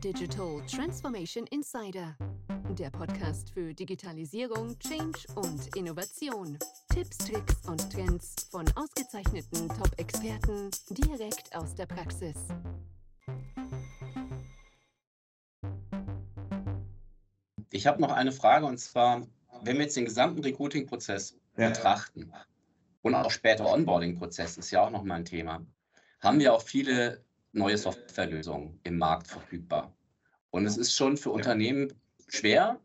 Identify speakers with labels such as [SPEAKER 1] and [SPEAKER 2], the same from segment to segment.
[SPEAKER 1] Digital Transformation Insider, der Podcast für Digitalisierung, Change und Innovation. Tipps, Tricks und Trends von ausgezeichneten Top-Experten direkt aus der Praxis.
[SPEAKER 2] Ich habe noch eine Frage und zwar, wenn wir jetzt den gesamten Recruiting-Prozess ja. betrachten und auch später Onboarding-Prozess ist ja auch noch mal ein Thema, haben wir auch viele neue Softwarelösungen im Markt verfügbar. Und es ist schon für Unternehmen schwer,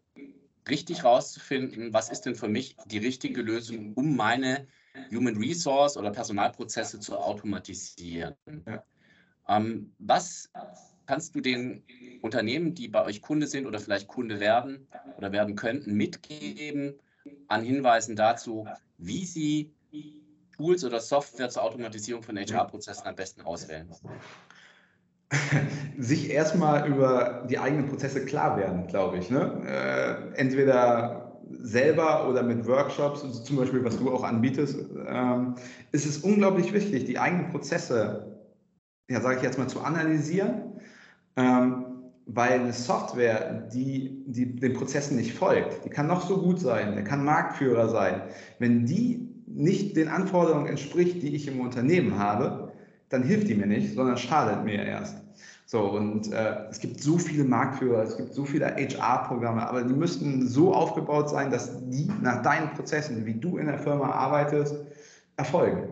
[SPEAKER 2] richtig rauszufinden, was ist denn für mich die richtige Lösung, um meine Human Resource oder Personalprozesse zu automatisieren. Ja. Ähm, was kannst du den Unternehmen, die bei euch Kunde sind oder vielleicht Kunde werden oder werden könnten, mitgeben an Hinweisen dazu, wie sie Tools oder Software zur Automatisierung von HR-Prozessen am besten auswählen?
[SPEAKER 3] sich erstmal über die eigenen Prozesse klar werden, glaube ich. Ne? Äh, entweder selber oder mit Workshops, also zum Beispiel, was du auch anbietest, ähm, ist es unglaublich wichtig, die eigenen Prozesse, ja, sage ich jetzt mal, zu analysieren, ähm, weil eine Software, die, die den Prozessen nicht folgt, die kann noch so gut sein, der kann Marktführer sein, wenn die nicht den Anforderungen entspricht, die ich im Unternehmen habe, dann hilft die mir nicht, sondern schadet mir erst. So, und äh, es gibt so viele Marktführer, es gibt so viele HR-Programme, aber die müssten so aufgebaut sein, dass die nach deinen Prozessen, wie du in der Firma arbeitest, erfolgen.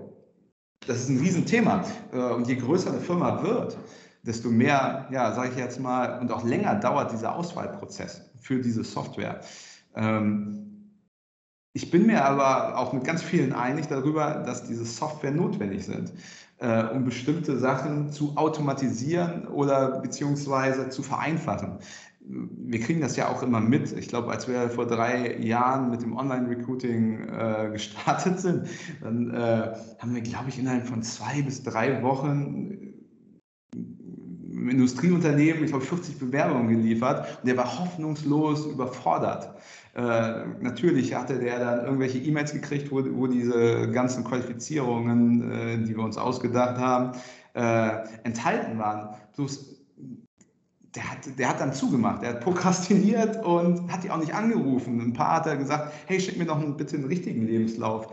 [SPEAKER 3] Das ist ein Riesenthema. Äh, und je größer eine Firma wird, desto mehr, ja, sage ich jetzt mal, und auch länger dauert dieser Auswahlprozess für diese Software. Ähm, ich bin mir aber auch mit ganz vielen einig darüber, dass diese Software notwendig sind äh, um bestimmte Sachen zu automatisieren oder beziehungsweise zu vereinfachen. Wir kriegen das ja auch immer mit. Ich glaube, als wir vor drei Jahren mit dem Online-Recruiting äh, gestartet sind, dann äh, haben wir, glaube ich, innerhalb von zwei bis drei Wochen im Industrieunternehmen, ich glaube, 40 Bewerbungen geliefert und der war hoffnungslos überfordert. Äh, natürlich hatte der dann irgendwelche E-Mails gekriegt, wo, wo, diese ganzen Qualifizierungen, äh, die wir uns ausgedacht haben, äh, enthalten waren. Bloß der hat, der hat dann zugemacht, der hat prokrastiniert und hat die auch nicht angerufen. Ein paar hat er gesagt, hey, schick mir doch bitte einen richtigen Lebenslauf.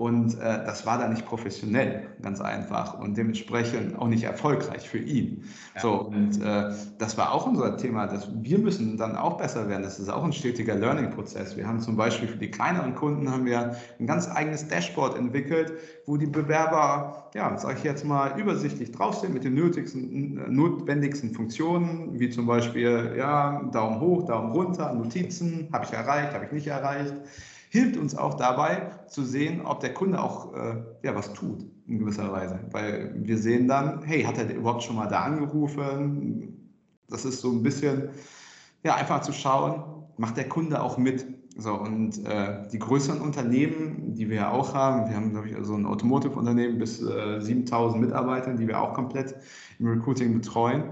[SPEAKER 3] Und äh, das war dann nicht professionell, ganz einfach und dementsprechend auch nicht erfolgreich für ihn. Ja. So, und äh, das war auch unser Thema, dass wir müssen dann auch besser werden. Das ist auch ein stetiger Learning-Prozess. Wir haben zum Beispiel für die kleineren Kunden haben wir ein ganz eigenes Dashboard entwickelt, wo die Bewerber, ja, sage ich jetzt mal, übersichtlich drauf sind mit den nötigsten, notwendigsten Funktionen, wie zum Beispiel, ja, Daumen hoch, Daumen runter, Notizen, habe ich erreicht, habe ich nicht erreicht hilft uns auch dabei zu sehen, ob der Kunde auch äh, ja, was tut in gewisser Weise. Weil wir sehen dann, hey, hat er überhaupt schon mal da angerufen? Das ist so ein bisschen, ja, einfach zu schauen, macht der Kunde auch mit? So, und äh, die größeren Unternehmen, die wir ja auch haben, wir haben, glaube ich, so ein Automotive-Unternehmen bis äh, 7000 Mitarbeiter, die wir auch komplett im Recruiting betreuen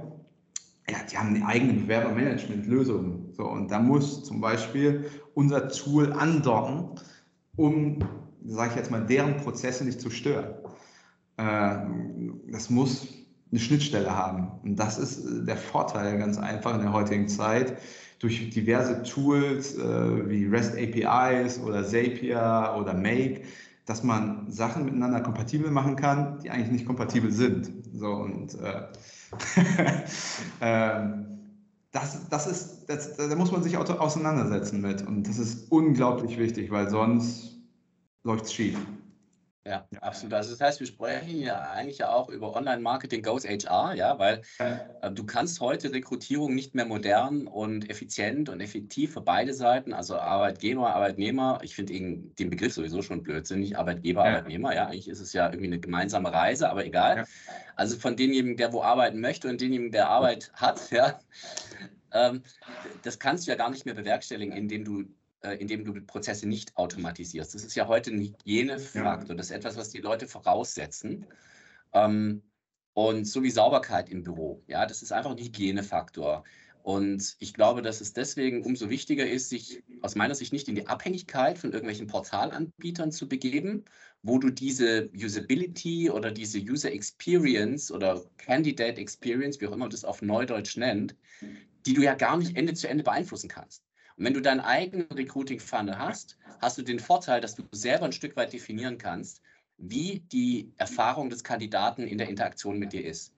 [SPEAKER 3] ja, die haben eine eigene Bewerbermanagement-Lösung. So, und da muss zum Beispiel unser Tool andocken, um, sage ich jetzt mal, deren Prozesse nicht zu stören. Äh, das muss eine Schnittstelle haben. Und das ist der Vorteil ganz einfach in der heutigen Zeit. Durch diverse Tools äh, wie REST APIs oder Zapier oder Make, dass man Sachen miteinander kompatibel machen kann, die eigentlich nicht kompatibel sind. So, und äh, ähm, das, das ist, das, da muss man sich auseinandersetzen mit. Und das ist unglaublich wichtig, weil sonst läuft es schief.
[SPEAKER 2] Ja, absolut. Also das heißt, wir sprechen ja eigentlich ja auch über Online-Marketing Goes HR, ja, weil äh, du kannst heute Rekrutierung nicht mehr modern und effizient und effektiv für beide Seiten, also Arbeitgeber, Arbeitnehmer, ich finde den Begriff sowieso schon blödsinnig, Arbeitgeber, ja. Arbeitnehmer, ja, eigentlich ist es ja irgendwie eine gemeinsame Reise, aber egal. Ja. Also von demjenigen, der wo arbeiten möchte und demjenigen, der Arbeit hat, ja, ähm, das kannst du ja gar nicht mehr bewerkstelligen, indem du äh, indem du Prozesse nicht automatisierst. Das ist ja heute ein Hygienefaktor. Das ist etwas, was die Leute voraussetzen. Ähm, und so wie Sauberkeit im Büro. Ja, das ist einfach ein Hygienefaktor. Und ich glaube, dass es deswegen umso wichtiger ist, sich aus meiner Sicht nicht in die Abhängigkeit von irgendwelchen Portalanbietern zu begeben, wo du diese Usability oder diese User Experience oder Candidate Experience, wie auch immer man das auf Neudeutsch nennt, die du ja gar nicht Ende zu Ende beeinflussen kannst. Und wenn du deinen eigenen Recruiting-Funnel hast, hast du den Vorteil, dass du selber ein Stück weit definieren kannst, wie die Erfahrung des Kandidaten in der Interaktion mit dir ist.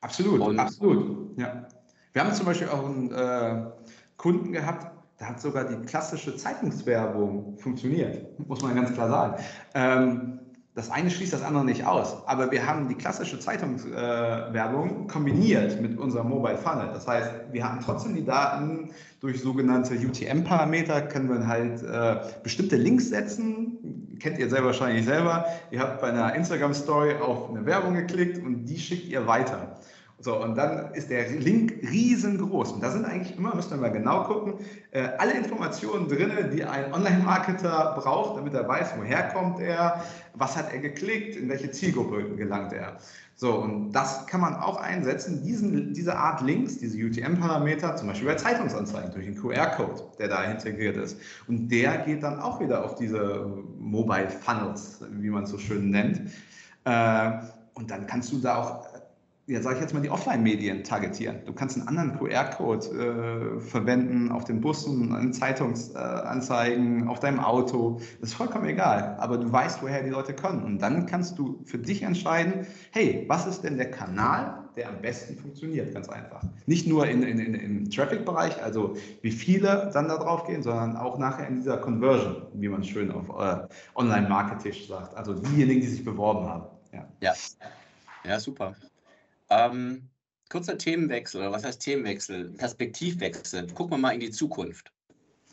[SPEAKER 3] Absolut, Und absolut. Ja. Wir haben zum Beispiel auch einen äh, Kunden gehabt, da hat sogar die klassische Zeitungswerbung funktioniert, muss man ganz klar sagen. Ähm, das eine schließt das andere nicht aus, aber wir haben die klassische Zeitungswerbung äh, kombiniert mit unserem Mobile Funnel. Das heißt, wir haben trotzdem die Daten durch sogenannte UTM-Parameter, können wir halt äh, bestimmte Links setzen. Kennt ihr selber wahrscheinlich selber. Ihr habt bei einer Instagram-Story auf eine Werbung geklickt und die schickt ihr weiter. So, und dann ist der Link riesengroß. Und da sind eigentlich immer, müssen wir mal genau gucken, äh, alle Informationen drin, die ein Online-Marketer braucht, damit er weiß, woher kommt er, was hat er geklickt, in welche Zielgruppe gelangt er. So, und das kann man auch einsetzen, diesen, diese Art Links, diese UTM-Parameter, zum Beispiel bei Zeitungsanzeigen durch den QR-Code, der da integriert ist. Und der geht dann auch wieder auf diese Mobile Funnels, wie man es so schön nennt. Äh, und dann kannst du da auch ja, sage ich jetzt mal, die Offline-Medien targetieren. Du kannst einen anderen QR-Code äh, verwenden auf den Bussen, in Zeitungsanzeigen, äh, auf deinem Auto. Das ist vollkommen egal. Aber du weißt, woher die Leute kommen. Und dann kannst du für dich entscheiden, hey, was ist denn der Kanal, der am besten funktioniert? Ganz einfach. Nicht nur in, in, in, im Traffic-Bereich, also wie viele dann da drauf gehen, sondern auch nachher in dieser Conversion, wie man schön auf äh, Online-Marketing sagt. Also diejenigen, die sich beworben haben.
[SPEAKER 2] Ja, ja. ja super. Ähm, kurzer Themenwechsel, oder was heißt Themenwechsel? Perspektivwechsel. Gucken wir mal in die Zukunft.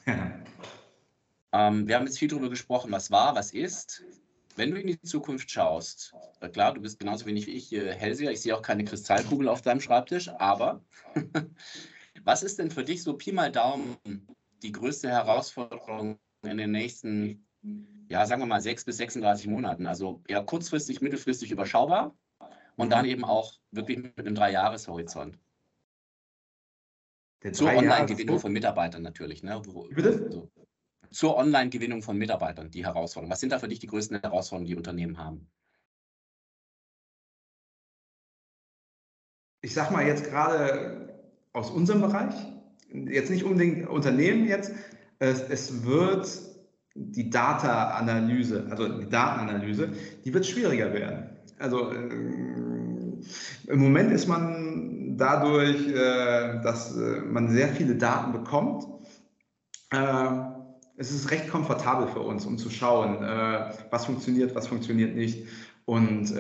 [SPEAKER 2] ähm, wir haben jetzt viel darüber gesprochen, was war, was ist. Wenn du in die Zukunft schaust, klar, du bist genauso wenig wie ich hier Hellseher, ich sehe auch keine Kristallkugel auf deinem Schreibtisch, aber was ist denn für dich so Pi mal Daumen die größte Herausforderung in den nächsten, ja, sagen wir mal, 6 bis 36 Monaten? Also eher kurzfristig, mittelfristig überschaubar und dann eben auch wirklich mit einem Dreijahreshorizont. Zur Online-Gewinnung von Mitarbeitern natürlich. Ne? Wo, Bitte? So. Zur Online-Gewinnung von Mitarbeitern, die Herausforderungen. Was sind da für dich die größten Herausforderungen, die Unternehmen haben?
[SPEAKER 3] Ich sage mal jetzt gerade aus unserem Bereich, jetzt nicht unbedingt Unternehmen jetzt, es, es wird die Data-Analyse, also die Datenanalyse, die wird schwieriger werden. Also äh, im Moment ist man dadurch, äh, dass äh, man sehr viele Daten bekommt, äh, es ist recht komfortabel für uns, um zu schauen, was funktioniert, was funktioniert nicht. Und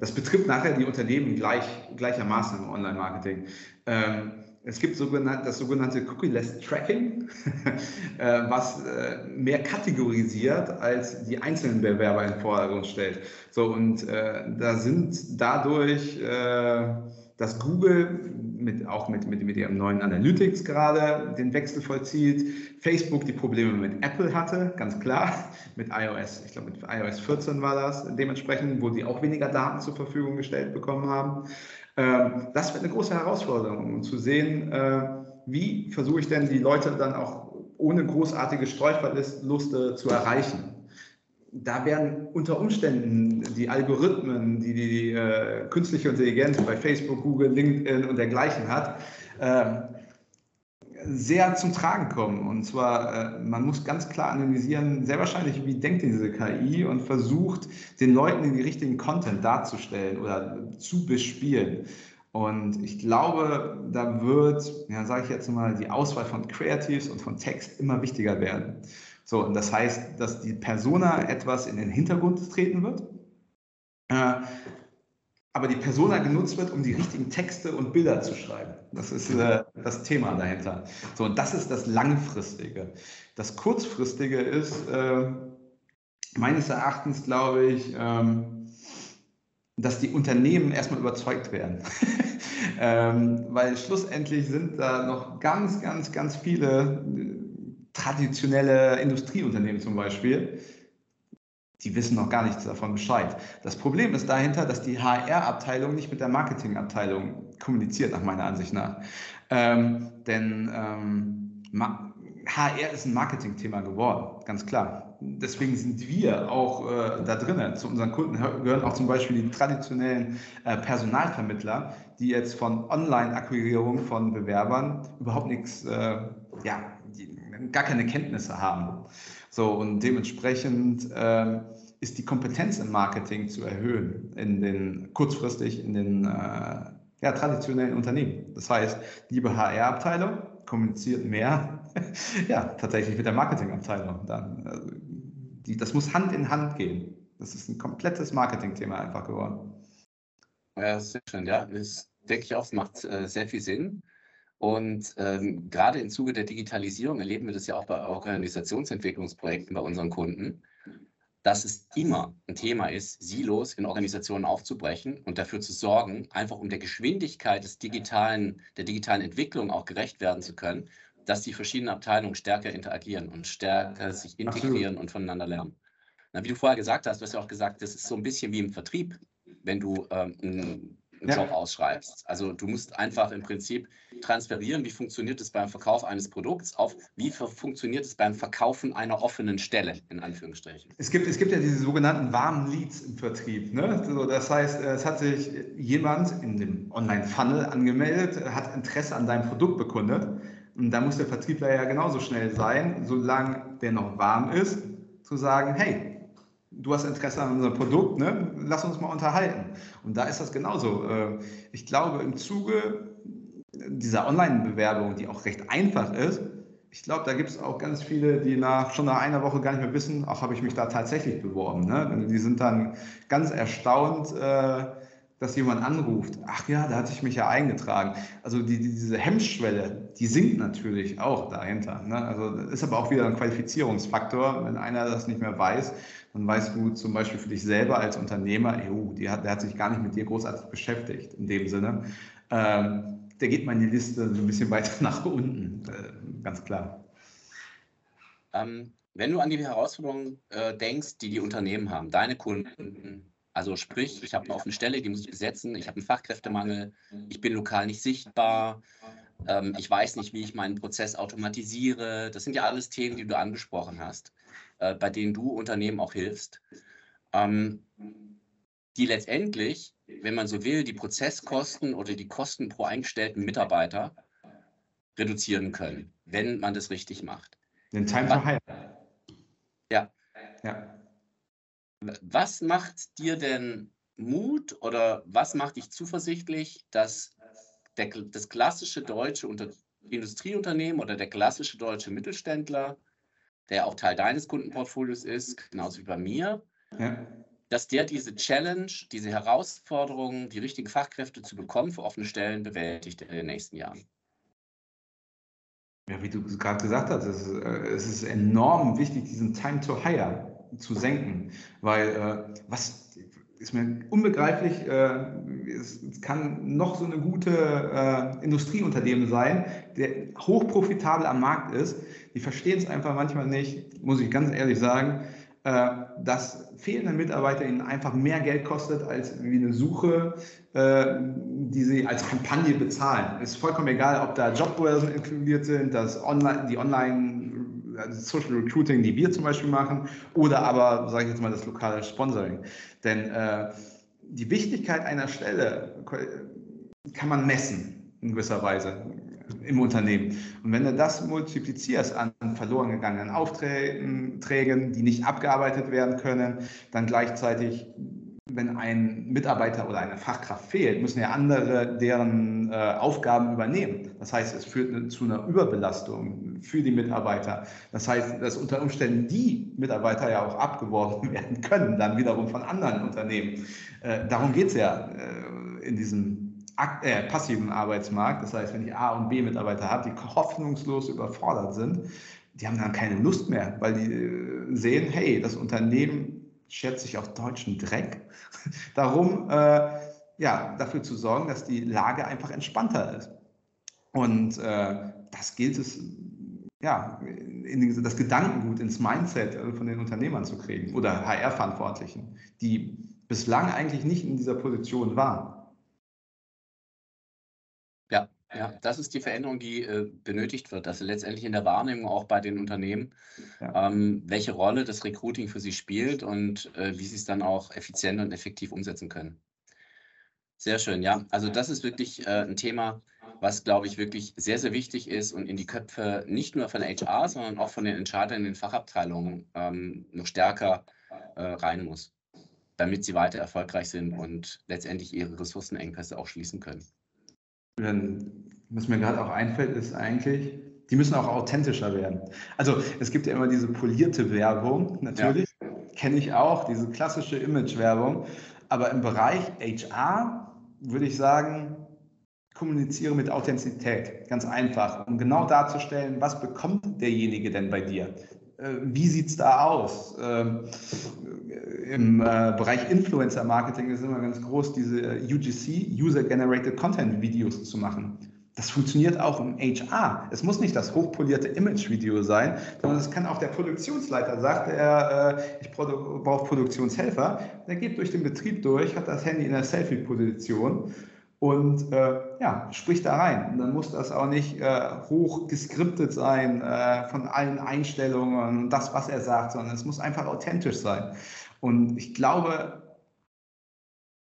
[SPEAKER 3] das betrifft nachher die Unternehmen gleich, gleichermaßen im Online-Marketing. Ähm, es gibt sogenannt, das sogenannte Cookie-less Tracking, äh, was äh, mehr kategorisiert als die einzelnen Bewerber in den Vordergrund stellt. So, und äh, da sind dadurch, äh, dass Google mit, auch mit, mit, mit ihrem neuen Analytics gerade den Wechsel vollzieht, Facebook die Probleme mit Apple hatte, ganz klar, mit iOS, ich glaube mit iOS 14 war das dementsprechend, wo sie auch weniger Daten zur Verfügung gestellt bekommen haben. Ähm, das wird eine große Herausforderung, um zu sehen, äh, wie versuche ich denn die Leute dann auch ohne großartige Streuverluste zu erreichen. Da werden unter Umständen die Algorithmen, die die äh, künstliche Intelligenz bei Facebook, Google, LinkedIn und dergleichen hat, äh, sehr zum Tragen kommen. Und zwar, äh, man muss ganz klar analysieren, sehr wahrscheinlich, wie denkt diese KI und versucht, den Leuten den richtigen Content darzustellen oder zu bespielen. Und ich glaube, da wird, ja, sage ich jetzt mal, die Auswahl von Creatives und von Text immer wichtiger werden. So, und das heißt, dass die Persona etwas in den Hintergrund treten wird. Äh, aber die Persona genutzt wird, um die richtigen Texte und Bilder zu schreiben. Das ist äh, das Thema dahinter. So, und das ist das Langfristige. Das Kurzfristige ist äh, meines Erachtens, glaube ich, ähm, dass die Unternehmen erstmal überzeugt werden. ähm, weil schlussendlich sind da noch ganz, ganz, ganz viele traditionelle Industrieunternehmen zum Beispiel, die wissen noch gar nichts davon Bescheid. Das Problem ist dahinter, dass die HR-Abteilung nicht mit der Marketing-Abteilung kommuniziert, nach meiner Ansicht nach. Ähm, denn ähm, HR ist ein Marketingthema geworden, ganz klar. Deswegen sind wir auch äh, da drinnen. Zu unseren Kunden gehören auch zum Beispiel die traditionellen äh, Personalvermittler, die jetzt von Online-Akquirierung von Bewerbern überhaupt nichts, äh, ja, gar keine Kenntnisse haben. So und dementsprechend ähm, ist die Kompetenz im Marketing zu erhöhen, in den kurzfristig in den äh, ja, traditionellen Unternehmen. Das heißt, liebe HR-Abteilung, kommuniziert mehr, ja, tatsächlich mit der Marketingabteilung. Dann, also, die, das muss Hand in Hand gehen. Das ist ein komplettes Marketingthema einfach geworden.
[SPEAKER 2] Ja, sehr schön. Ja, das denke ich auch, macht äh, sehr viel Sinn. Und ähm, gerade im Zuge der Digitalisierung erleben wir das ja auch bei Organisationsentwicklungsprojekten bei unseren Kunden dass es immer ein Thema ist, Silos in Organisationen aufzubrechen und dafür zu sorgen, einfach um der Geschwindigkeit des digitalen, der digitalen Entwicklung auch gerecht werden zu können, dass die verschiedenen Abteilungen stärker interagieren und stärker sich integrieren und voneinander lernen. Na, wie du vorher gesagt hast, du hast ja auch gesagt, das ist so ein bisschen wie im Vertrieb, wenn du ähm, einen ja. Job ausschreibst. Also du musst einfach im Prinzip transferieren, wie funktioniert es beim Verkauf eines Produkts auf, wie funktioniert es beim Verkaufen einer offenen Stelle, in Anführungsstrichen.
[SPEAKER 3] Es gibt, es gibt ja diese sogenannten warmen Leads im Vertrieb. Ne? So, das heißt, es hat sich jemand in dem Online-Funnel angemeldet, hat Interesse an deinem Produkt bekundet. Und da muss der Vertriebler ja genauso schnell sein, solange der noch warm ist, zu sagen, hey, du hast Interesse an unserem Produkt, ne? lass uns mal unterhalten. Und da ist das genauso. Äh, ich glaube, im Zuge dieser Online-Bewerbung, die auch recht einfach ist, ich glaube, da gibt es auch ganz viele, die nach schon nach einer Woche gar nicht mehr wissen, auch habe ich mich da tatsächlich beworben. Ne? Die sind dann ganz erstaunt, äh, dass jemand anruft. Ach ja, da hatte ich mich ja eingetragen. Also die, diese Hemmschwelle, die sinkt natürlich auch dahinter. Ne? Also ist aber auch wieder ein Qualifizierungsfaktor, wenn einer das nicht mehr weiß dann weißt du zum Beispiel für dich selber als Unternehmer, EU, hat, der hat sich gar nicht mit dir großartig beschäftigt in dem Sinne. Ähm, der geht mal in die Liste so ein bisschen weiter nach unten, äh, ganz klar.
[SPEAKER 2] Ähm, wenn du an die Herausforderungen äh, denkst, die die Unternehmen haben, deine Kunden, also sprich, ich habe eine offene Stelle, die muss ich besetzen, ich habe einen Fachkräftemangel, ich bin lokal nicht sichtbar, ähm, ich weiß nicht, wie ich meinen Prozess automatisiere. Das sind ja alles Themen, die du angesprochen hast äh, bei denen du Unternehmen auch hilfst, ähm, die letztendlich, wenn man so will, die Prozesskosten oder die Kosten pro eingestellten Mitarbeiter reduzieren können, wenn man das richtig macht.
[SPEAKER 3] Den Time to Hire.
[SPEAKER 2] Ja. ja. Was macht dir denn Mut oder was macht dich zuversichtlich, dass der, das klassische deutsche Unter Industrieunternehmen oder der klassische deutsche Mittelständler der auch Teil deines Kundenportfolios ist, genauso wie bei mir, ja. dass der diese Challenge, diese Herausforderung, die richtigen Fachkräfte zu bekommen für offene Stellen bewältigt in den nächsten Jahren.
[SPEAKER 3] Ja, wie du gerade gesagt hast, es ist, äh, es ist enorm wichtig, diesen Time to Hire zu senken, weil äh, was ist mir unbegreiflich. Äh, es kann noch so eine gute äh, Industrieunternehmen sein, der hochprofitabel am Markt ist. Die verstehen es einfach manchmal nicht, muss ich ganz ehrlich sagen, äh, dass fehlende Mitarbeiter ihnen einfach mehr Geld kostet als wie eine Suche, die sie als Kampagne bezahlen. Es ist vollkommen egal, ob da Jobbörsen inkludiert sind, dass online, die Online also Social Recruiting, die wir zum Beispiel machen, oder aber, sage ich jetzt mal, das lokale Sponsoring. Denn äh, die Wichtigkeit einer Stelle kann man messen in gewisser Weise im Unternehmen. Und wenn du das multiplizierst an verloren gegangenen Aufträgen, die nicht abgearbeitet werden können, dann gleichzeitig wenn ein Mitarbeiter oder eine Fachkraft fehlt, müssen ja andere deren äh, Aufgaben übernehmen. Das heißt, es führt zu einer Überbelastung für die Mitarbeiter. Das heißt, dass unter Umständen die Mitarbeiter ja auch abgeworben werden können, dann wiederum von anderen Unternehmen. Äh, darum geht es ja äh, in diesem äh, passiven Arbeitsmarkt. Das heißt, wenn ich A- und B-Mitarbeiter habe, die hoffnungslos überfordert sind, die haben dann keine Lust mehr, weil die äh, sehen, hey, das Unternehmen schert sich auf deutschen Dreck darum, äh, ja, dafür zu sorgen, dass die Lage einfach entspannter ist. Und äh, das gilt es, ja, in das Gedankengut ins Mindset äh, von den Unternehmern zu kriegen oder HR-Verantwortlichen, die bislang eigentlich nicht in dieser Position waren.
[SPEAKER 2] Ja, ja, das ist die Veränderung, die äh, benötigt wird. Also letztendlich in der Wahrnehmung auch bei den Unternehmen, ja. ähm, welche Rolle das Recruiting für sie spielt und äh, wie sie es dann auch effizient und effektiv umsetzen können. Sehr schön, ja. Also das ist wirklich äh, ein Thema, was, glaube ich, wirklich sehr, sehr wichtig ist und in die Köpfe nicht nur von HR, sondern auch von den Entscheidern in den Fachabteilungen ähm, noch stärker äh, rein muss, damit sie weiter erfolgreich sind und letztendlich ihre Ressourcenengpässe auch schließen können.
[SPEAKER 3] Was mir gerade auch einfällt, ist eigentlich, die müssen auch authentischer werden. Also es gibt ja immer diese polierte Werbung, natürlich, ja. kenne ich auch, diese klassische Image-Werbung. Aber im Bereich HR würde ich sagen, kommuniziere mit Authentizität, ganz einfach, um genau darzustellen, was bekommt derjenige denn bei dir? Äh, wie sieht es da aus? Ähm, Im äh, Bereich Influencer Marketing ist immer ganz groß, diese UGC, User Generated Content Videos zu machen. Das funktioniert auch im HR. Es muss nicht das hochpolierte Image-Video sein, sondern es kann auch der Produktionsleiter, sagt er, äh, ich brauche Produktionshelfer, der geht durch den Betrieb durch, hat das Handy in der Selfie-Position und äh, ja, spricht da rein. Und dann muss das auch nicht äh, hoch geskriptet sein äh, von allen Einstellungen und das, was er sagt, sondern es muss einfach authentisch sein. Und ich glaube,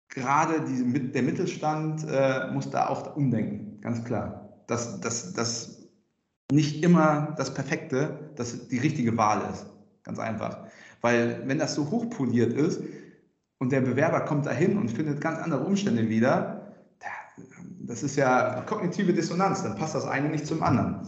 [SPEAKER 3] gerade diese, der Mittelstand äh, muss da auch umdenken, ganz klar. Dass, dass, dass nicht immer das Perfekte, dass die richtige Wahl ist. Ganz einfach. Weil wenn das so hochpoliert ist und der Bewerber kommt dahin und findet ganz andere Umstände wieder, das ist ja kognitive Dissonanz, dann passt das eine nicht zum anderen.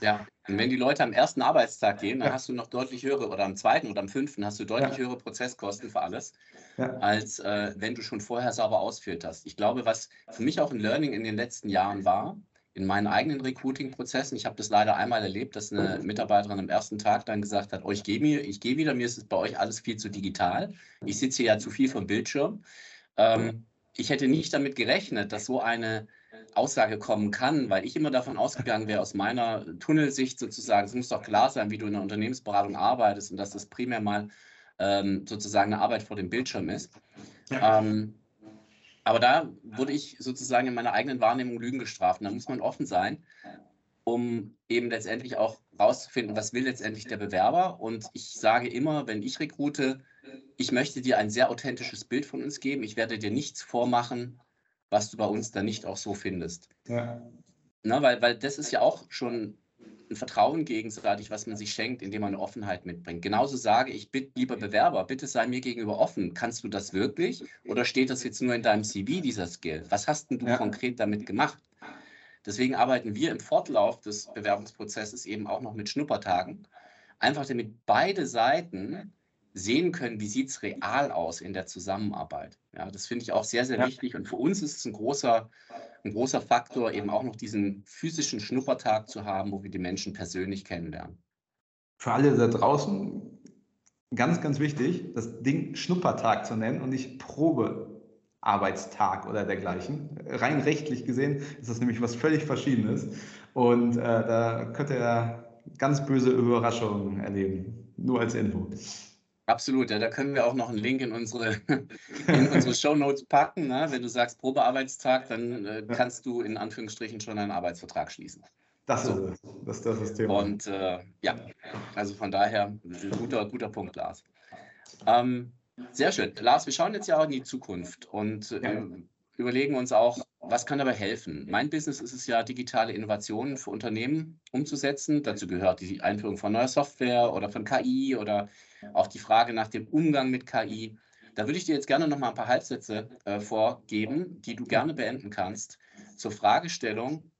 [SPEAKER 2] Ja, und wenn die Leute am ersten Arbeitstag gehen, dann ja. hast du noch deutlich höhere, oder am zweiten oder am fünften hast du deutlich ja. höhere Prozesskosten für alles, ja. als äh, wenn du schon vorher sauber ausfilterst. Ich glaube, was für mich auch ein Learning in den letzten Jahren war, in meinen eigenen Recruiting-Prozessen, ich habe das leider einmal erlebt, dass eine Mitarbeiterin am ersten Tag dann gesagt hat, oh, ich gehe ich geh wieder, mir ist es bei euch alles viel zu digital. Ich sitze hier ja zu viel vom Bildschirm. Ähm, ich hätte nicht damit gerechnet, dass so eine Aussage kommen kann, weil ich immer davon ausgegangen wäre, aus meiner Tunnelsicht sozusagen, es muss doch klar sein, wie du in der Unternehmensberatung arbeitest und dass das primär mal ähm, sozusagen eine Arbeit vor dem Bildschirm ist. Ja. Ähm, aber da wurde ich sozusagen in meiner eigenen Wahrnehmung Lügen gestraft. Und da muss man offen sein, um eben letztendlich auch rauszufinden, was will letztendlich der Bewerber. Und ich sage immer, wenn ich rekrute, ich möchte dir ein sehr authentisches Bild von uns geben. Ich werde dir nichts vormachen, was du bei uns dann nicht auch so findest. Ja. Na, weil, weil das ist ja auch schon ein Vertrauen gegenseitig, was man sich schenkt, indem man eine Offenheit mitbringt. Genauso sage ich, bitte, lieber Bewerber, bitte sei mir gegenüber offen. Kannst du das wirklich? Oder steht das jetzt nur in deinem CV, dieser Skill? Was hast denn du ja. konkret damit gemacht? Deswegen arbeiten wir im Fortlauf des Bewerbungsprozesses eben auch noch mit Schnuppertagen. Einfach damit beide Seiten sehen können, wie sieht es real aus in der Zusammenarbeit. Ja, das finde ich auch sehr, sehr ja. wichtig. Und für uns ist es ein großer, ein großer Faktor, eben auch noch diesen physischen Schnuppertag zu haben, wo wir die Menschen persönlich kennenlernen.
[SPEAKER 3] Für alle da draußen ganz, ganz wichtig, das Ding Schnuppertag zu nennen und nicht Probearbeitstag oder dergleichen. Rein rechtlich gesehen ist das nämlich was völlig Verschiedenes. Und äh, da könnt ihr ganz böse Überraschungen erleben. Nur als Info.
[SPEAKER 2] Absolut, ja, da können wir auch noch einen Link in unsere, in unsere Show Notes packen. Ne? Wenn du sagst Probearbeitstag, dann äh, kannst du in Anführungsstrichen schon einen Arbeitsvertrag schließen.
[SPEAKER 3] Das so. ist das, das ist das Thema.
[SPEAKER 2] Und äh, ja, also von daher, guter, guter Punkt, Lars. Ähm, sehr schön. Lars, wir schauen jetzt ja auch in die Zukunft und äh, ja. überlegen uns auch, was kann dabei helfen? Mein Business ist es ja, digitale Innovationen für Unternehmen umzusetzen. Dazu gehört die Einführung von neuer Software oder von KI oder auch die Frage nach dem Umgang mit KI. Da würde ich dir jetzt gerne noch mal ein paar Halbsätze äh, vorgeben, die du gerne beenden kannst, zur Fragestellung,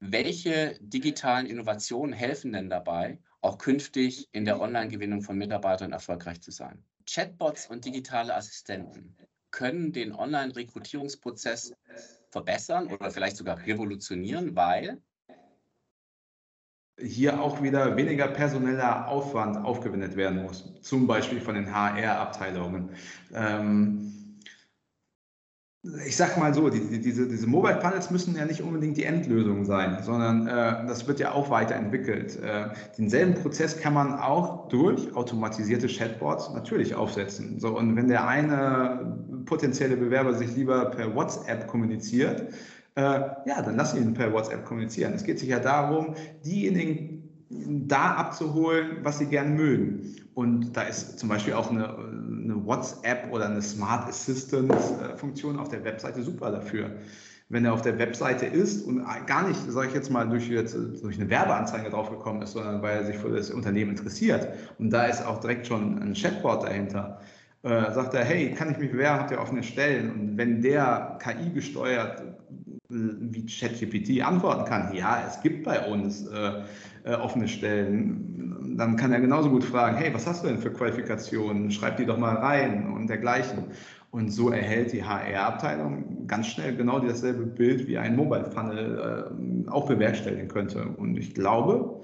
[SPEAKER 2] welche digitalen Innovationen helfen denn dabei, auch künftig in der Online-Gewinnung von Mitarbeitern erfolgreich zu sein? Chatbots und digitale Assistenten können den Online-Rekrutierungsprozess verbessern oder vielleicht sogar revolutionieren, weil
[SPEAKER 3] hier auch wieder weniger personeller Aufwand aufgewendet werden muss, zum Beispiel von den HR-Abteilungen. Ähm, ich sage mal so, die, die, diese, diese Mobile Funnels müssen ja nicht unbedingt die Endlösung sein, sondern äh, das wird ja auch weiterentwickelt. Äh, denselben Prozess kann man auch durch automatisierte Chatbots natürlich aufsetzen. So, und wenn der eine potenzielle Bewerber sich lieber per WhatsApp kommuniziert, äh, ja, dann lass ihn per WhatsApp kommunizieren. Es geht sich ja darum, diejenigen da abzuholen, was sie gerne mögen. Und da ist zum Beispiel auch eine, eine WhatsApp oder eine Smart Assistant-Funktion auf der Webseite super dafür. Wenn er auf der Webseite ist und gar nicht, sage ich jetzt mal, durch, jetzt, durch eine Werbeanzeige draufgekommen ist, sondern weil er sich für das Unternehmen interessiert und da ist auch direkt schon ein Chatbot dahinter, äh, sagt er, hey, kann ich mich bewerben, habt ihr offene Stellen? Und wenn der KI gesteuert wie ChatGPT antworten kann, ja, es gibt bei uns äh, äh, offene Stellen, dann kann er genauso gut fragen, hey, was hast du denn für Qualifikationen? Schreib die doch mal rein und dergleichen. Und so erhält die HR-Abteilung ganz schnell genau dasselbe Bild, wie ein Mobile Funnel äh, auch bewerkstelligen könnte. Und ich glaube,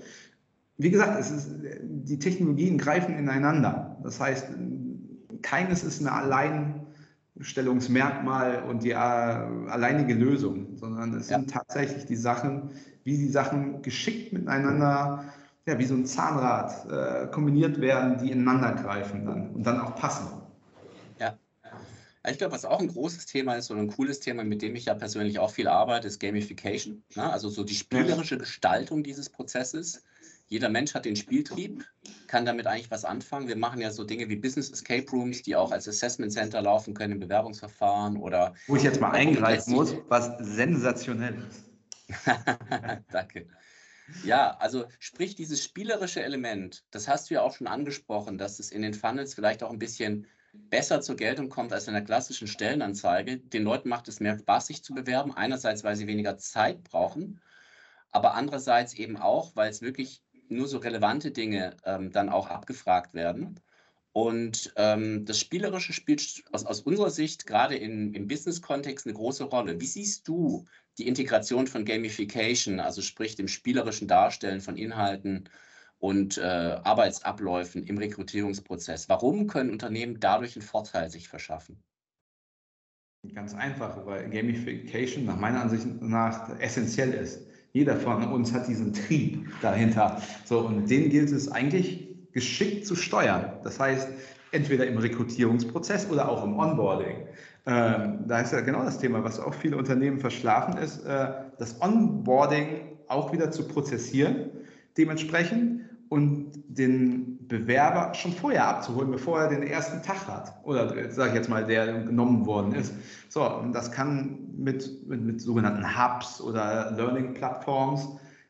[SPEAKER 3] wie gesagt, es ist, die Technologien greifen ineinander. Das heißt, keines ist eine Alleinstellungsmerkmal und die äh, alleinige Lösung, sondern es ja. sind tatsächlich die Sachen, wie die Sachen geschickt miteinander, ja, wie so ein Zahnrad äh, kombiniert werden, die ineinander greifen dann und dann auch passen.
[SPEAKER 2] Ja. Ich glaube, was auch ein großes Thema ist und ein cooles Thema, mit dem ich ja persönlich auch viel arbeite, ist Gamification. Ne? Also so die spielerische Gestaltung dieses Prozesses. Jeder Mensch hat den Spieltrieb, kann damit eigentlich was anfangen. Wir machen ja so Dinge wie Business Escape Rooms, die auch als Assessment Center laufen können im Bewerbungsverfahren oder.
[SPEAKER 3] Wo ich jetzt mal eingreifen muss, was sensationell ist.
[SPEAKER 2] Danke. Ja, also sprich dieses spielerische Element, das hast du ja auch schon angesprochen, dass es in den Funnels vielleicht auch ein bisschen besser zur Geltung kommt als in der klassischen Stellenanzeige. Den Leuten macht es mehr Spaß, sich zu bewerben. Einerseits, weil sie weniger Zeit brauchen, aber andererseits eben auch, weil es wirklich nur so relevante Dinge ähm, dann auch abgefragt werden. Und ähm, das Spielerische spielt aus, aus unserer Sicht gerade in, im Business-Kontext eine große Rolle. Wie siehst du die Integration von Gamification, also sprich dem spielerischen Darstellen von Inhalten und äh, Arbeitsabläufen im Rekrutierungsprozess? Warum können Unternehmen dadurch einen Vorteil sich verschaffen?
[SPEAKER 3] Ganz einfach, weil Gamification nach meiner Ansicht nach essentiell ist. Jeder von uns hat diesen Trieb dahinter. So, und den gilt es eigentlich geschickt zu steuern. Das heißt, entweder im Rekrutierungsprozess oder auch im Onboarding. Ähm, da ist ja genau das Thema, was auch viele Unternehmen verschlafen ist, äh, das Onboarding auch wieder zu prozessieren, dementsprechend und den Bewerber schon vorher abzuholen, bevor er den ersten Tag hat. Oder sage ich jetzt mal, der genommen worden ist. So, das kann mit, mit, mit sogenannten Hubs oder Learning-Plattforms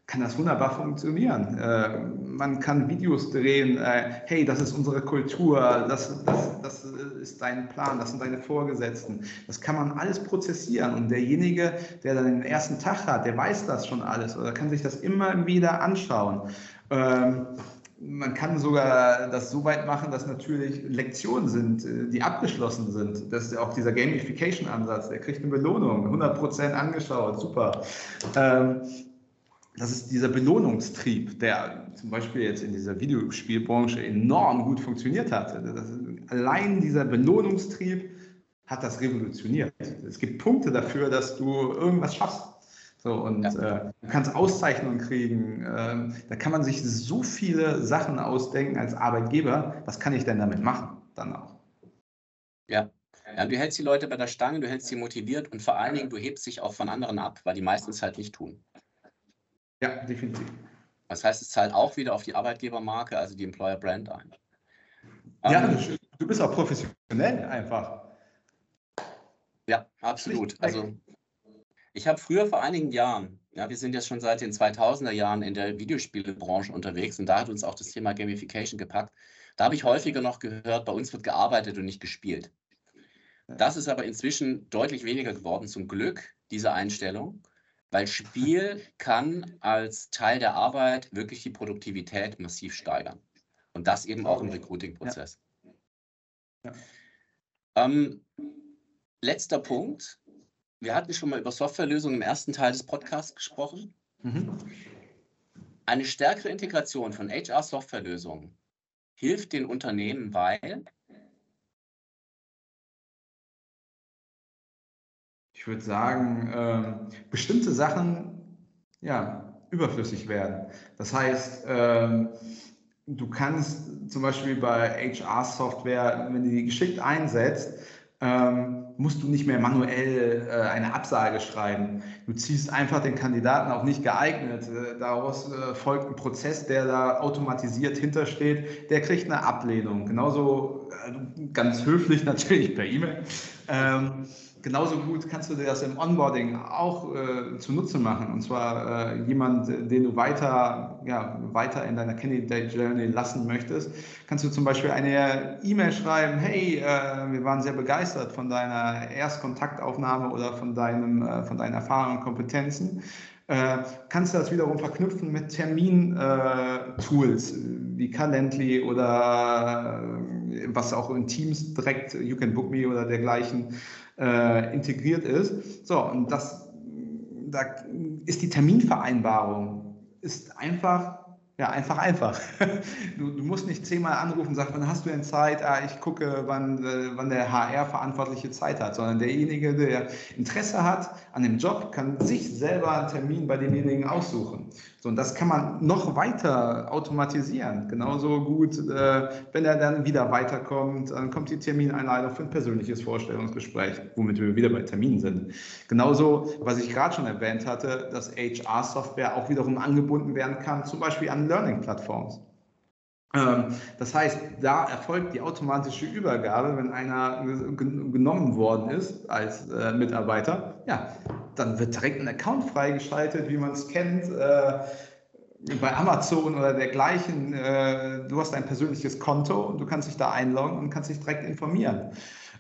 [SPEAKER 3] kann das wunderbar funktionieren. Äh, man kann Videos drehen, äh, hey, das ist unsere Kultur, das, das, das ist dein Plan, das sind deine Vorgesetzten. Das kann man alles prozessieren und derjenige, der dann den ersten Tag hat, der weiß das schon alles oder kann sich das immer wieder anschauen. Ähm, man kann sogar das so weit machen, dass natürlich Lektionen sind, äh, die abgeschlossen sind. Das ist auch dieser Gamification-Ansatz. Der kriegt eine Belohnung, 100% angeschaut, super. Ähm, das ist dieser Belohnungstrieb, der zum Beispiel jetzt in dieser Videospielbranche enorm gut funktioniert hat. allein dieser Belohnungstrieb hat das revolutioniert. Es gibt Punkte dafür, dass du irgendwas schaffst. So, und ja. äh, du kannst Auszeichnungen kriegen. Äh, da kann man sich so viele Sachen ausdenken als Arbeitgeber. Was kann ich denn damit machen? Dann auch.
[SPEAKER 2] Ja. ja, du hältst die Leute bei der Stange, du hältst sie motiviert und vor allen Dingen, du hebst dich auch von anderen ab, weil die meisten es halt nicht tun.
[SPEAKER 3] Ja, definitiv.
[SPEAKER 2] Das heißt, es zahlt auch wieder auf die Arbeitgebermarke, also die Employer Brand ein.
[SPEAKER 3] Ja, ähm, du bist auch professionell einfach.
[SPEAKER 2] Ja, absolut. Also ich habe früher vor einigen Jahren, ja, wir sind jetzt schon seit den 2000er Jahren in der Videospielebranche unterwegs und da hat uns auch das Thema Gamification gepackt. Da habe ich häufiger noch gehört, bei uns wird gearbeitet und nicht gespielt. Das ist aber inzwischen deutlich weniger geworden, zum Glück, diese Einstellung. Weil Spiel kann als Teil der Arbeit wirklich die Produktivität massiv steigern. Und das eben auch im Recruiting-Prozess. Ja. Ja. Ähm, letzter Punkt. Wir hatten schon mal über Softwarelösungen im ersten Teil des Podcasts gesprochen. Mhm. Eine stärkere Integration von HR-Softwarelösungen hilft den Unternehmen, weil
[SPEAKER 3] ich würde sagen, äh, bestimmte Sachen ja, überflüssig werden. Das heißt, äh, du kannst zum Beispiel bei HR-Software, wenn du die geschickt einsetzt, ähm, musst du nicht mehr manuell äh, eine Absage schreiben. Du ziehst einfach den Kandidaten auch nicht geeignet. Äh, daraus äh, folgt ein Prozess, der da automatisiert hintersteht. Der kriegt eine Ablehnung. Genauso äh, ganz höflich natürlich per E-Mail. Ähm, genauso gut kannst du dir das im Onboarding auch äh, zunutze machen. Und zwar äh, jemand, den du weiter, ja, weiter in deiner Candidate Journey lassen möchtest, kannst du zum Beispiel eine E-Mail schreiben, hey, äh, wir waren sehr begeistert von deiner Erstkontaktaufnahme oder von, deinem, äh, von deinen Erfahrungen und Kompetenzen. Äh, kannst du das wiederum verknüpfen mit Termin-Tools äh, wie Calendly oder was auch in Teams direkt, You Can Book Me oder dergleichen äh, integriert ist. So, und das, da ist die Terminvereinbarung ist einfach ja, einfach, einfach. Du, du, musst nicht zehnmal anrufen und sagen, wann hast du denn Zeit? Ah, ich gucke, wann, äh, wann der HR-Verantwortliche Zeit hat, sondern derjenige, der Interesse hat an dem Job, kann sich selber einen Termin bei demjenigen aussuchen. So, und das kann man noch weiter automatisieren. Genauso gut, äh, wenn er dann wieder weiterkommt, dann kommt die Termineinladung für ein persönliches Vorstellungsgespräch, womit wir wieder bei Terminen sind. Genauso, was ich gerade schon erwähnt hatte, dass HR-Software auch wiederum angebunden werden kann, zum Beispiel an Learning-Plattformen. Ähm, das heißt, da erfolgt die automatische Übergabe, wenn einer genommen worden ist als äh, Mitarbeiter. Ja, dann wird direkt ein Account freigeschaltet, wie man es kennt. Äh, bei Amazon oder dergleichen, äh, du hast ein persönliches Konto und du kannst dich da einloggen und kannst dich direkt informieren.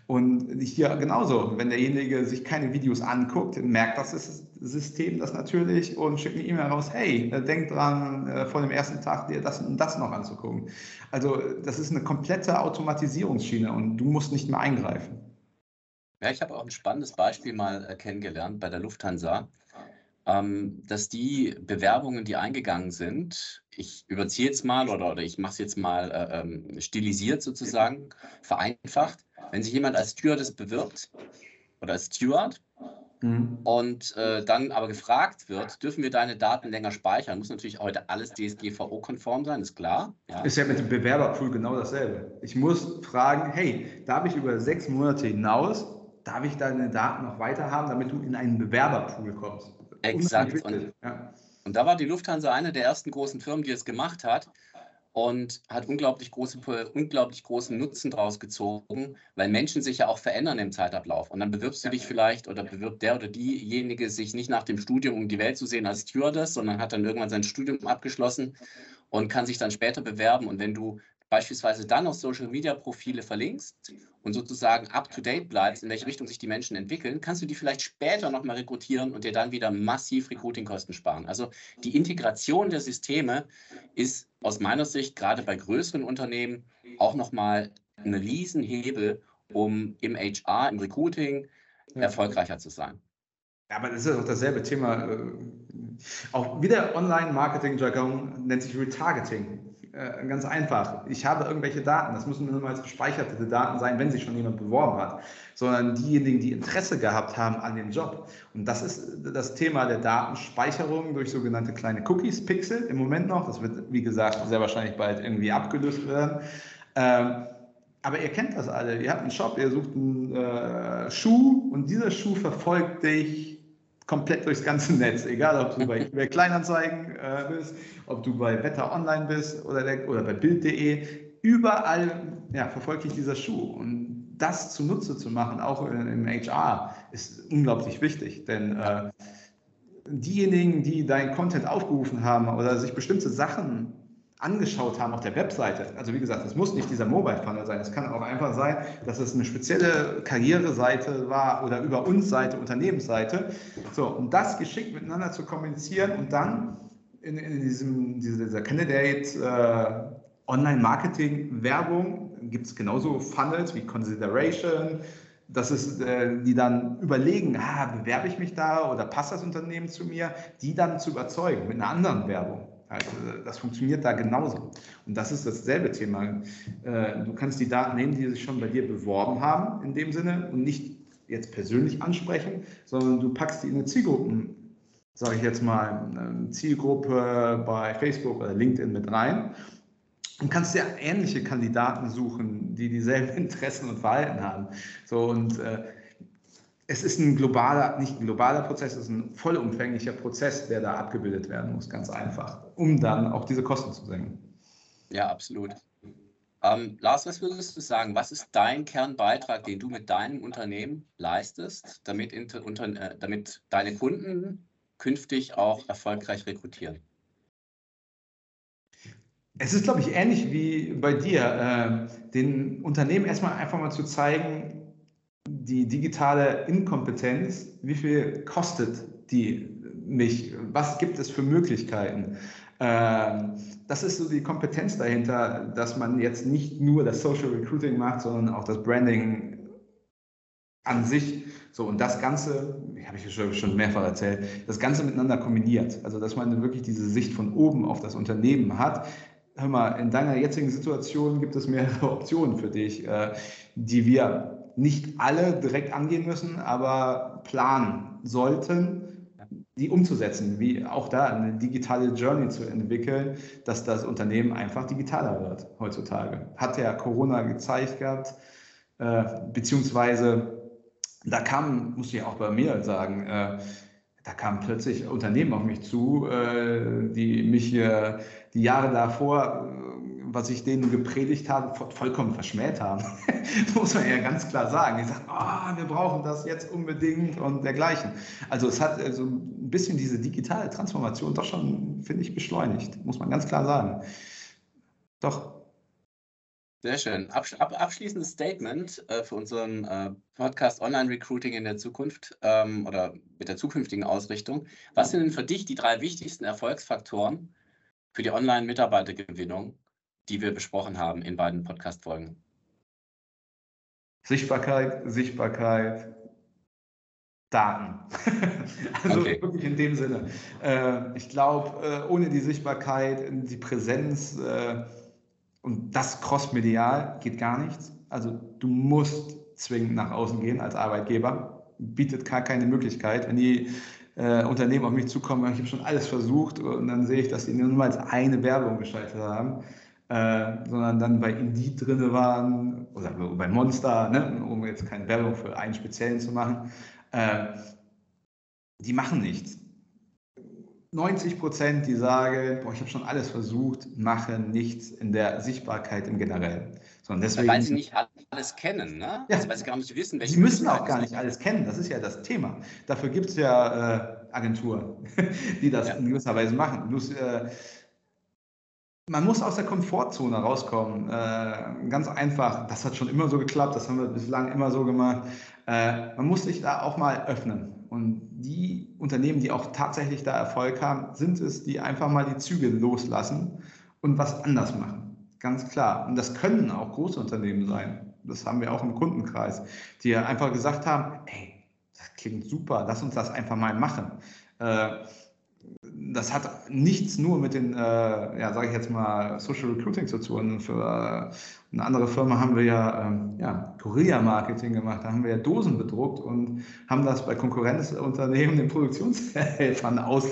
[SPEAKER 3] Und hier genauso, wenn derjenige sich keine Videos anguckt, merkt das System das natürlich und schickt eine E-Mail raus, hey, äh, denk dran, äh, vor dem ersten Tag dir das und das noch anzugucken. Also das ist eine komplette Automatisierungsschiene und du musst nicht mehr eingreifen.
[SPEAKER 2] Ja, ich habe auch ein spannendes Beispiel mal äh, kennengelernt bei der Lufthansa, dass die Bewerbungen, die eingegangen sind, ich überziehe jetzt mal oder, oder ich mache es jetzt mal ähm, stilisiert sozusagen, vereinfacht wenn sich jemand als Stewardess bewirbt oder als Steward mhm. und äh, dann aber gefragt wird, dürfen wir deine Daten länger speichern, muss natürlich heute alles DSGVO-konform sein, ist klar.
[SPEAKER 3] Ja. Ist ja mit dem Bewerberpool genau dasselbe. Ich muss fragen, hey, darf ich über sechs Monate hinaus, darf ich deine Daten noch weiter haben, damit du in einen Bewerberpool kommst?
[SPEAKER 2] Exakt. Und, ja. und da war die Lufthansa eine der ersten großen Firmen, die es gemacht hat und hat unglaublich, große, unglaublich großen Nutzen daraus gezogen, weil Menschen sich ja auch verändern im Zeitablauf. Und dann bewirbst du dich vielleicht oder bewirbt der oder diejenige sich nicht nach dem Studium, um die Welt zu sehen als Stewardess, sondern hat dann irgendwann sein Studium abgeschlossen und kann sich dann später bewerben. Und wenn du beispielsweise dann auf Social Media Profile verlinkst und sozusagen up to date bleibst, in welche Richtung sich die Menschen entwickeln, kannst du die vielleicht später nochmal rekrutieren und dir dann wieder massiv Recruiting-Kosten sparen. Also die Integration der Systeme ist aus meiner Sicht gerade bei größeren Unternehmen auch nochmal ein Riesenhebel, um im HR, im Recruiting erfolgreicher zu sein.
[SPEAKER 3] Ja, aber das ist auch dasselbe Thema. Äh, auch wieder Online-Marketing-Jargon nennt sich Retargeting. Äh, ganz einfach. Ich habe irgendwelche Daten, das müssen nur mal gespeicherte Daten sein, wenn sich schon jemand beworben hat, sondern diejenigen, die Interesse gehabt haben an dem Job. Und das ist das Thema der Datenspeicherung durch sogenannte kleine Cookies, Pixel im Moment noch. Das wird, wie gesagt, sehr wahrscheinlich bald irgendwie abgelöst werden. Ähm, aber ihr kennt das alle. Ihr habt einen Shop, ihr sucht einen äh, Schuh und dieser Schuh verfolgt dich komplett durchs ganze Netz, egal ob du bei eBay Kleinanzeigen äh, bist, ob du bei Wetter Online bist oder, der, oder bei Bild.de, überall ja, verfolgt dich dieser Schuh. Und das zunutze zu machen, auch im HR, ist unglaublich wichtig, denn äh, diejenigen, die deinen Content aufgerufen haben oder sich bestimmte Sachen angeschaut haben auf der Webseite. Also wie gesagt, es muss nicht dieser Mobile Funnel sein. Es kann auch einfach sein, dass es eine spezielle Karriereseite war oder über uns Seite, Unternehmensseite. So, um das geschickt miteinander zu kommunizieren und dann in, in diesem, dieser Candidate äh, Online-Marketing-Werbung gibt es genauso Funnels wie Consideration, das ist, äh, die dann überlegen, ah, bewerbe ich mich da oder passt das Unternehmen zu mir, die dann zu überzeugen mit einer anderen Werbung. Also das funktioniert da genauso. Und das ist dasselbe Thema. Äh, du kannst die Daten nehmen, die sich schon bei dir beworben haben, in dem Sinne, und nicht jetzt persönlich ansprechen, sondern du packst die in eine Zielgruppen, sage ich jetzt mal, eine Zielgruppe bei Facebook oder LinkedIn mit rein und kannst ja ähnliche Kandidaten suchen, die dieselben Interessen und Verhalten haben. So und äh, es ist ein globaler, nicht ein globaler Prozess, es ist ein vollumfänglicher Prozess, der da abgebildet werden muss, ganz einfach, um dann auch diese Kosten zu senken.
[SPEAKER 2] Ja, absolut. Ähm, Lars, was würdest du sagen? Was ist dein Kernbeitrag, den du mit deinem Unternehmen leistest, damit, unter, äh, damit deine Kunden künftig auch erfolgreich rekrutieren?
[SPEAKER 3] Es ist, glaube ich, ähnlich wie bei dir, äh, den Unternehmen erstmal einfach mal zu zeigen, die digitale Inkompetenz, wie viel kostet die mich? Was gibt es für Möglichkeiten? Ähm, das ist so die Kompetenz dahinter, dass man jetzt nicht nur das Social Recruiting macht, sondern auch das Branding an sich. So, und das Ganze, habe ich schon mehrfach erzählt, das Ganze miteinander kombiniert. Also, dass man wirklich diese Sicht von oben auf das Unternehmen hat. Hör mal, in deiner jetzigen Situation gibt es mehrere Optionen für dich, äh, die wir nicht alle direkt angehen müssen, aber planen sollten, die umzusetzen, wie auch da eine digitale Journey zu entwickeln, dass das Unternehmen einfach digitaler wird heutzutage. Hat ja Corona gezeigt gehabt, äh, beziehungsweise da kam, muss ich auch bei mir sagen, äh, da kamen plötzlich Unternehmen auf mich zu, äh, die mich äh, die Jahre davor was ich denen gepredigt habe, vollkommen verschmäht haben. muss man ja ganz klar sagen. Die sagen, oh, wir brauchen das jetzt unbedingt und dergleichen. Also es hat so also ein bisschen diese digitale Transformation doch schon, finde ich, beschleunigt, muss man ganz klar sagen. Doch.
[SPEAKER 2] Sehr schön. Absch ab abschließendes Statement äh, für unseren äh, Podcast Online Recruiting in der Zukunft ähm, oder mit der zukünftigen Ausrichtung. Was sind denn für dich die drei wichtigsten Erfolgsfaktoren für die Online-Mitarbeitergewinnung die wir besprochen haben in beiden Podcast-Folgen?
[SPEAKER 3] Sichtbarkeit, Sichtbarkeit, Daten. also okay. wirklich in dem Sinne. Äh, ich glaube, äh, ohne die Sichtbarkeit, die Präsenz äh, und das crossmedial geht gar nichts. Also du musst zwingend nach außen gehen als Arbeitgeber. Bietet gar keine Möglichkeit. Wenn die äh, Unternehmen auf mich zukommen, ich habe schon alles versucht und dann sehe ich, dass sie nur mal eine Werbung geschaltet haben äh, sondern dann bei Indeed drin waren oder bei Monster, ne, um jetzt keine Werbung für einen speziellen zu machen, äh, die machen nichts. 90 Prozent, die sagen, boah, ich habe schon alles versucht, machen nichts in der Sichtbarkeit im Generellen.
[SPEAKER 2] Sondern deswegen, weil sie nicht alles kennen, ne?
[SPEAKER 3] Ja. Also, weil sie gar nicht wissen, welche. Sie müssen auch gar nicht alles kennen, das ist ja das Thema. Dafür gibt es ja äh, Agenturen, die das ja. in gewisser Weise machen. Bloß, äh, man muss aus der Komfortzone rauskommen. Äh, ganz einfach. Das hat schon immer so geklappt. Das haben wir bislang immer so gemacht. Äh, man muss sich da auch mal öffnen. Und die Unternehmen, die auch tatsächlich da Erfolg haben, sind es, die einfach mal die Züge loslassen und was anders machen. Ganz klar. Und das können auch große Unternehmen sein. Das haben wir auch im Kundenkreis, die einfach gesagt haben, hey, das klingt super, lass uns das einfach mal machen. Äh, das hat nichts nur mit den, äh, ja, sage ich jetzt mal, Social Recruiting zu tun. Für äh, eine andere Firma haben wir ja, ähm, ja Guerilla-Marketing gemacht. Da haben wir ja Dosen bedruckt und haben das bei Konkurrenzunternehmen den Produktionshelfern aus,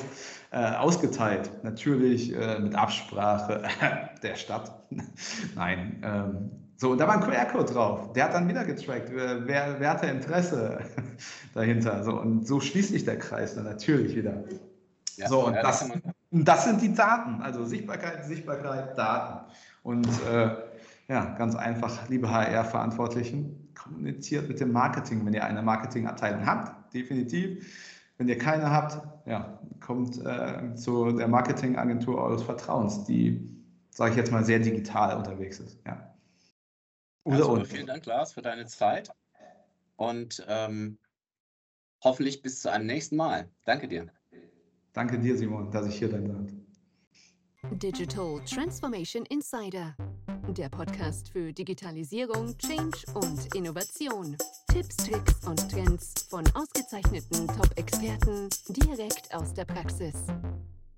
[SPEAKER 3] äh, ausgeteilt. Natürlich äh, mit Absprache der Stadt. Nein. Ähm, so, und da war ein QR-Code drauf. Der hat dann wieder getrackt, wer, wer hatte Interesse dahinter. So, und so schließt sich der Kreis dann natürlich wieder. Ja, so, und das, das sind die Daten. Also Sichtbarkeit, Sichtbarkeit, Daten. Und äh, ja, ganz einfach, liebe HR-Verantwortlichen, kommuniziert mit dem Marketing, wenn ihr eine Marketingabteilung habt, definitiv. Wenn ihr keine habt, ja, kommt äh, zu der Marketingagentur eures Vertrauens, die, sage ich jetzt mal, sehr digital unterwegs ist. Ja.
[SPEAKER 2] Oder also, vielen Dank, Lars, für deine Zeit und ähm, hoffentlich bis zu einem nächsten Mal. Danke dir.
[SPEAKER 3] Danke dir, Simon, dass ich hier sein darf.
[SPEAKER 1] Digital Transformation Insider, der Podcast für Digitalisierung, Change und Innovation. Tipps, Tricks und Trends von ausgezeichneten Top-Experten direkt aus der Praxis.